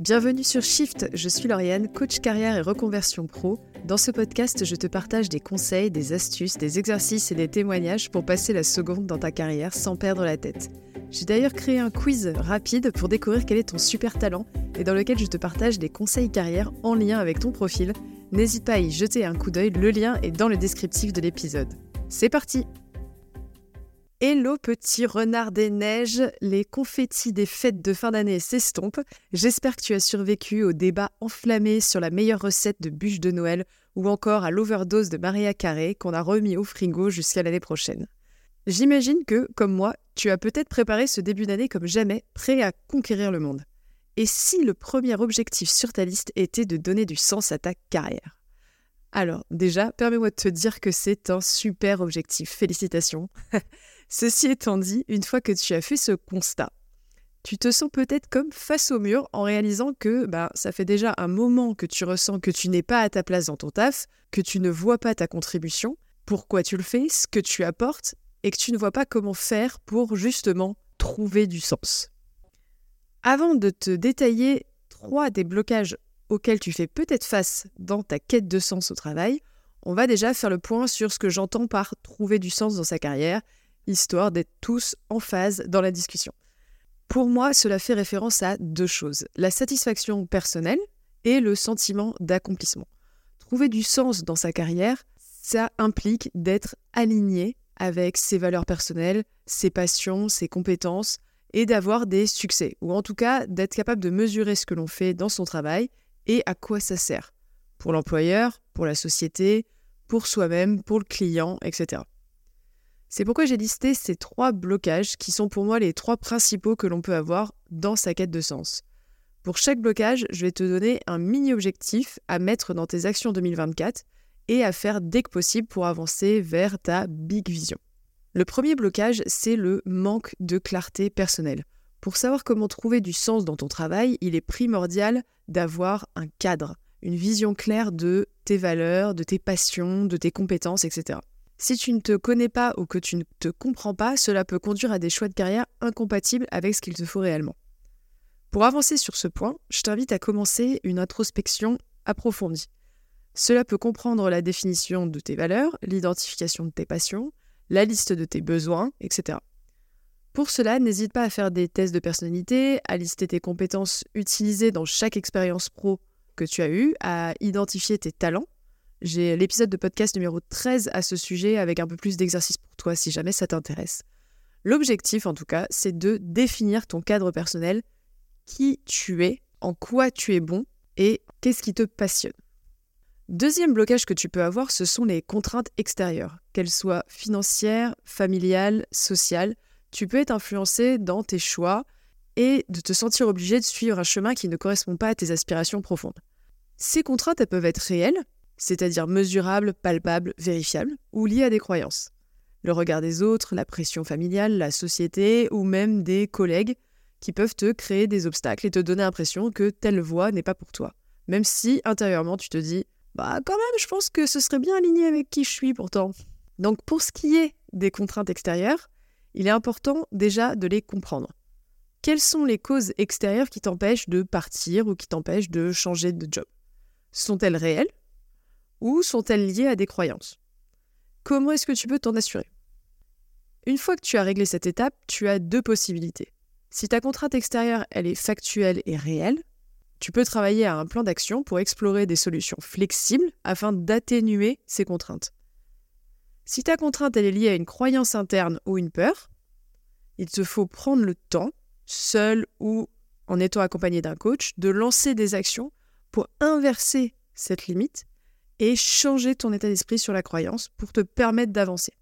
Bienvenue sur Shift, je suis Lauriane, coach carrière et reconversion pro. Dans ce podcast, je te partage des conseils, des astuces, des exercices et des témoignages pour passer la seconde dans ta carrière sans perdre la tête. J'ai d'ailleurs créé un quiz rapide pour découvrir quel est ton super talent et dans lequel je te partage des conseils carrière en lien avec ton profil. N'hésite pas à y jeter un coup d'œil, le lien est dans le descriptif de l'épisode. C'est parti Hello petit renard des neiges, les confettis des fêtes de fin d'année s'estompent. J'espère que tu as survécu au débat enflammé sur la meilleure recette de bûche de Noël ou encore à l'overdose de Maria Carré qu'on a remis au frigo jusqu'à l'année prochaine. J'imagine que, comme moi, tu as peut-être préparé ce début d'année comme jamais, prêt à conquérir le monde. Et si le premier objectif sur ta liste était de donner du sens à ta carrière? Alors, déjà, permets-moi de te dire que c'est un super objectif. Félicitations. Ceci étant dit, une fois que tu as fait ce constat, tu te sens peut-être comme face au mur en réalisant que bah, ça fait déjà un moment que tu ressens que tu n'es pas à ta place dans ton taf, que tu ne vois pas ta contribution, pourquoi tu le fais, ce que tu apportes, et que tu ne vois pas comment faire pour justement trouver du sens. Avant de te détailler trois des blocages auxquels tu fais peut-être face dans ta quête de sens au travail, on va déjà faire le point sur ce que j'entends par trouver du sens dans sa carrière histoire d'être tous en phase dans la discussion. Pour moi, cela fait référence à deux choses, la satisfaction personnelle et le sentiment d'accomplissement. Trouver du sens dans sa carrière, ça implique d'être aligné avec ses valeurs personnelles, ses passions, ses compétences, et d'avoir des succès, ou en tout cas d'être capable de mesurer ce que l'on fait dans son travail et à quoi ça sert, pour l'employeur, pour la société, pour soi-même, pour le client, etc. C'est pourquoi j'ai listé ces trois blocages qui sont pour moi les trois principaux que l'on peut avoir dans sa quête de sens. Pour chaque blocage, je vais te donner un mini-objectif à mettre dans tes actions 2024 et à faire dès que possible pour avancer vers ta big vision. Le premier blocage, c'est le manque de clarté personnelle. Pour savoir comment trouver du sens dans ton travail, il est primordial d'avoir un cadre, une vision claire de tes valeurs, de tes passions, de tes compétences, etc. Si tu ne te connais pas ou que tu ne te comprends pas, cela peut conduire à des choix de carrière incompatibles avec ce qu'il te faut réellement. Pour avancer sur ce point, je t'invite à commencer une introspection approfondie. Cela peut comprendre la définition de tes valeurs, l'identification de tes passions, la liste de tes besoins, etc. Pour cela, n'hésite pas à faire des tests de personnalité, à lister tes compétences utilisées dans chaque expérience pro que tu as eue, à identifier tes talents j'ai l'épisode de podcast numéro 13 à ce sujet avec un peu plus d'exercices pour toi si jamais ça t'intéresse. L'objectif en tout cas, c'est de définir ton cadre personnel, qui tu es, en quoi tu es bon et qu'est-ce qui te passionne. Deuxième blocage que tu peux avoir, ce sont les contraintes extérieures, qu'elles soient financières, familiales, sociales. Tu peux être influencé dans tes choix et de te sentir obligé de suivre un chemin qui ne correspond pas à tes aspirations profondes. Ces contraintes, peuvent être réelles, c'est-à-dire mesurable, palpable, vérifiable, ou lié à des croyances. Le regard des autres, la pression familiale, la société, ou même des collègues qui peuvent te créer des obstacles et te donner l'impression que telle voie n'est pas pour toi. Même si intérieurement tu te dis Bah quand même, je pense que ce serait bien aligné avec qui je suis pourtant. Donc pour ce qui est des contraintes extérieures, il est important déjà de les comprendre. Quelles sont les causes extérieures qui t'empêchent de partir ou qui t'empêchent de changer de job? Sont-elles réelles ou sont-elles liées à des croyances? Comment est-ce que tu peux t'en assurer? Une fois que tu as réglé cette étape, tu as deux possibilités. Si ta contrainte extérieure, est factuelle et réelle, tu peux travailler à un plan d'action pour explorer des solutions flexibles afin d'atténuer ces contraintes. Si ta contrainte est liée à une croyance interne ou une peur, il te faut prendre le temps, seul ou en étant accompagné d'un coach, de lancer des actions pour inverser cette limite et changer ton état d'esprit sur la croyance pour te permettre d'avancer.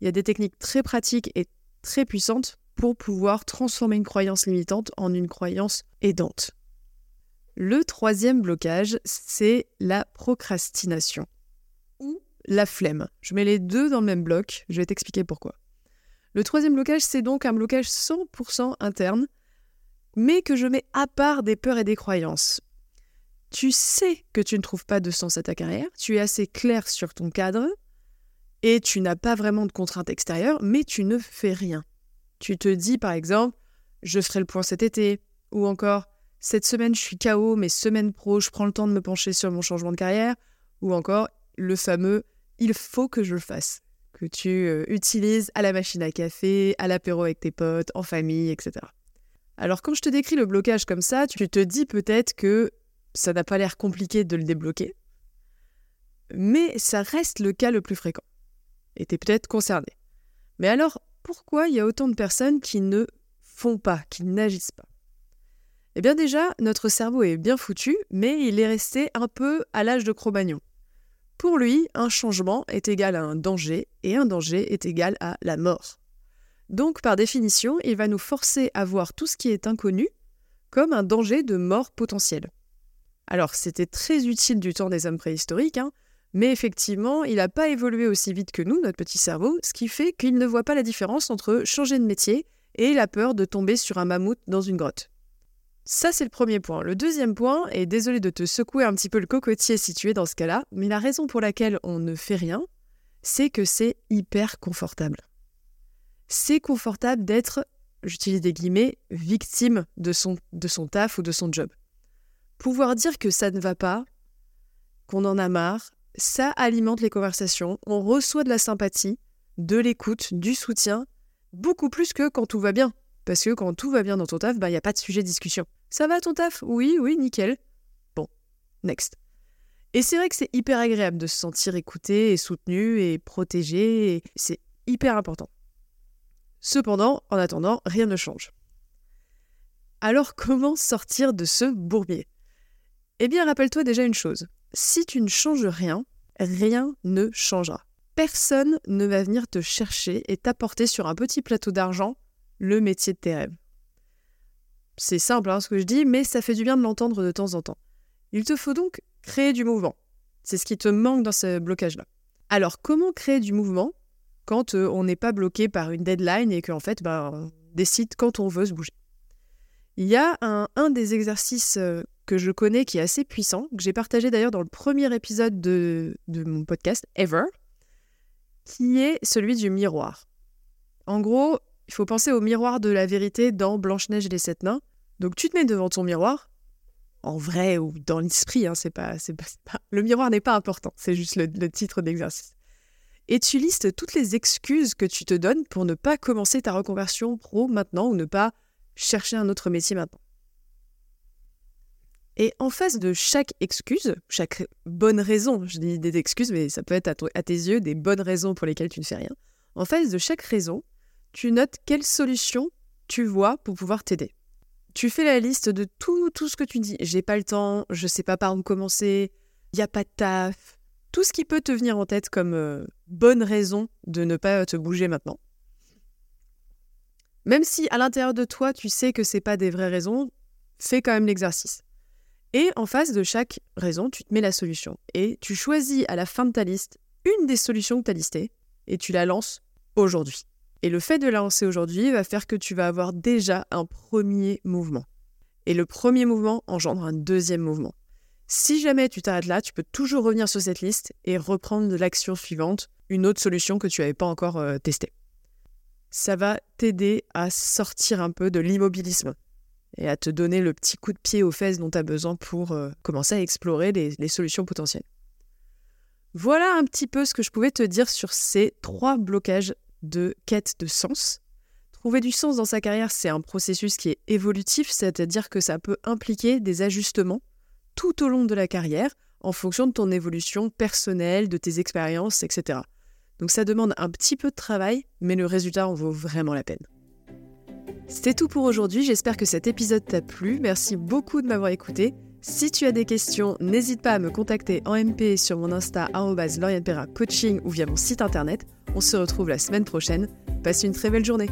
Il y a des techniques très pratiques et très puissantes pour pouvoir transformer une croyance limitante en une croyance aidante. Le troisième blocage, c'est la procrastination la flemme. Je mets les deux dans le même bloc, je vais t'expliquer pourquoi. Le troisième blocage, c'est donc un blocage 100% interne, mais que je mets à part des peurs et des croyances tu sais que tu ne trouves pas de sens à ta carrière, tu es assez clair sur ton cadre, et tu n'as pas vraiment de contraintes extérieures, mais tu ne fais rien. Tu te dis par exemple, je ferai le point cet été, ou encore, cette semaine je suis KO, mais semaine pro, je prends le temps de me pencher sur mon changement de carrière, ou encore le fameux il faut que je le fasse, que tu euh, utilises à la machine à café, à l'apéro avec tes potes, en famille, etc. Alors quand je te décris le blocage comme ça, tu te dis peut-être que ça n'a pas l'air compliqué de le débloquer, mais ça reste le cas le plus fréquent. Et tu es peut-être concerné. Mais alors, pourquoi il y a autant de personnes qui ne font pas, qui n'agissent pas? Eh bien déjà, notre cerveau est bien foutu, mais il est resté un peu à l'âge de Cro-Magnon. Pour lui, un changement est égal à un danger, et un danger est égal à la mort. Donc, par définition, il va nous forcer à voir tout ce qui est inconnu comme un danger de mort potentielle. Alors, c'était très utile du temps des hommes préhistoriques, hein, mais effectivement, il n'a pas évolué aussi vite que nous, notre petit cerveau, ce qui fait qu'il ne voit pas la différence entre changer de métier et la peur de tomber sur un mammouth dans une grotte. Ça, c'est le premier point. Le deuxième point, et désolé de te secouer un petit peu le cocotier si tu es dans ce cas-là, mais la raison pour laquelle on ne fait rien, c'est que c'est hyper confortable. C'est confortable d'être, j'utilise des guillemets, victime de son, taf ou de son job. Pouvoir dire que ça ne va pas, qu'on en a marre, ça alimente les conversations, on reçoit de la sympathie, de l'écoute, du soutien, beaucoup plus que quand tout va bien. Parce que quand tout va bien dans ton taf, il bah, n'y a pas de sujet de discussion. Ça va ton taf? Oui, oui, nickel. Bon, next. Et c'est vrai que c'est hyper agréable de se sentir écouté et soutenu et protégé, et c'est hyper important. Cependant, en attendant, rien ne change. Alors comment sortir de ce bourbier? Eh bien, rappelle-toi déjà une chose, si tu ne changes rien, rien ne changera. Personne ne va venir te chercher et t'apporter sur un petit plateau d'argent le métier de tes rêves. C'est simple hein, ce que je dis, mais ça fait du bien de l'entendre de temps en temps. Il te faut donc créer du mouvement. C'est ce qui te manque dans ce blocage-là. Alors, comment créer du mouvement quand euh, on n'est pas bloqué par une deadline et qu'en fait, bah, on décide quand on veut se bouger? Il y a un, un des exercices euh, que je connais qui est assez puissant, que j'ai partagé d'ailleurs dans le premier épisode de, mon podcast, Ever, qui est celui du miroir. En gros, il faut penser au miroir de la vérité dans Blanche-Neige et les Sept Nains. Donc tu te mets devant ton miroir, en vrai ou dans l'esprit, hein, le miroir n'est pas important, c'est juste le titre d'exercice. Et tu listes toutes les excuses que tu te donnes pour ne pas commencer ta reconversion pro maintenant ou ne pas chercher un autre métier maintenant. Et en face de chaque excuse, chaque bonne raison, je dis des excuses, mais ça peut être à, tes yeux des bonnes raisons pour lesquelles tu ne fais rien, en face de chaque raison, tu notes quelle solution tu vois pour pouvoir t'aider. Tu fais la liste de tout, tout ce que tu dis. J'ai pas le temps, je sais pas par où commencer, il a pas de taf. Tout ce qui peut te venir en tête comme euh, bonne raison de ne pas te bouger maintenant. Même si à l'intérieur de toi, tu sais que c'est pas des vraies raisons, fais quand même l'exercice. Et en face de chaque raison, tu te mets la solution. Et tu choisis à la fin de ta liste une des solutions que tu as listées et tu la lances aujourd'hui. Et le fait de la lancer aujourd'hui va faire que tu vas avoir déjà un premier mouvement. Et le premier mouvement engendre un deuxième mouvement. Si jamais tu t'arrêtes là, tu peux toujours revenir sur cette liste et reprendre l'action suivante, une autre solution que tu n'avais pas encore euh, testée. Ça va t'aider à sortir un peu de l'immobilisme et à te donner le petit coup de pied aux fesses dont tu as besoin pour euh, commencer à explorer les, solutions potentielles. Voilà un petit peu ce que je pouvais te dire sur ces trois blocages de quête de sens. Trouver du sens dans sa carrière, c'est un processus qui est évolutif, c'est-à-dire que ça peut impliquer des ajustements tout au long de la carrière en fonction de ton évolution personnelle, de tes expériences, etc. Donc ça demande un petit peu de travail, mais le résultat en vaut vraiment la peine. C'est tout pour aujourd'hui, j'espère que cet épisode t'a plu, merci beaucoup de m'avoir écouté. Si tu as des questions, n'hésite pas à me contacter en MP sur mon Insta Coaching ou via mon site internet. On se retrouve la semaine prochaine. Passe une très belle journée.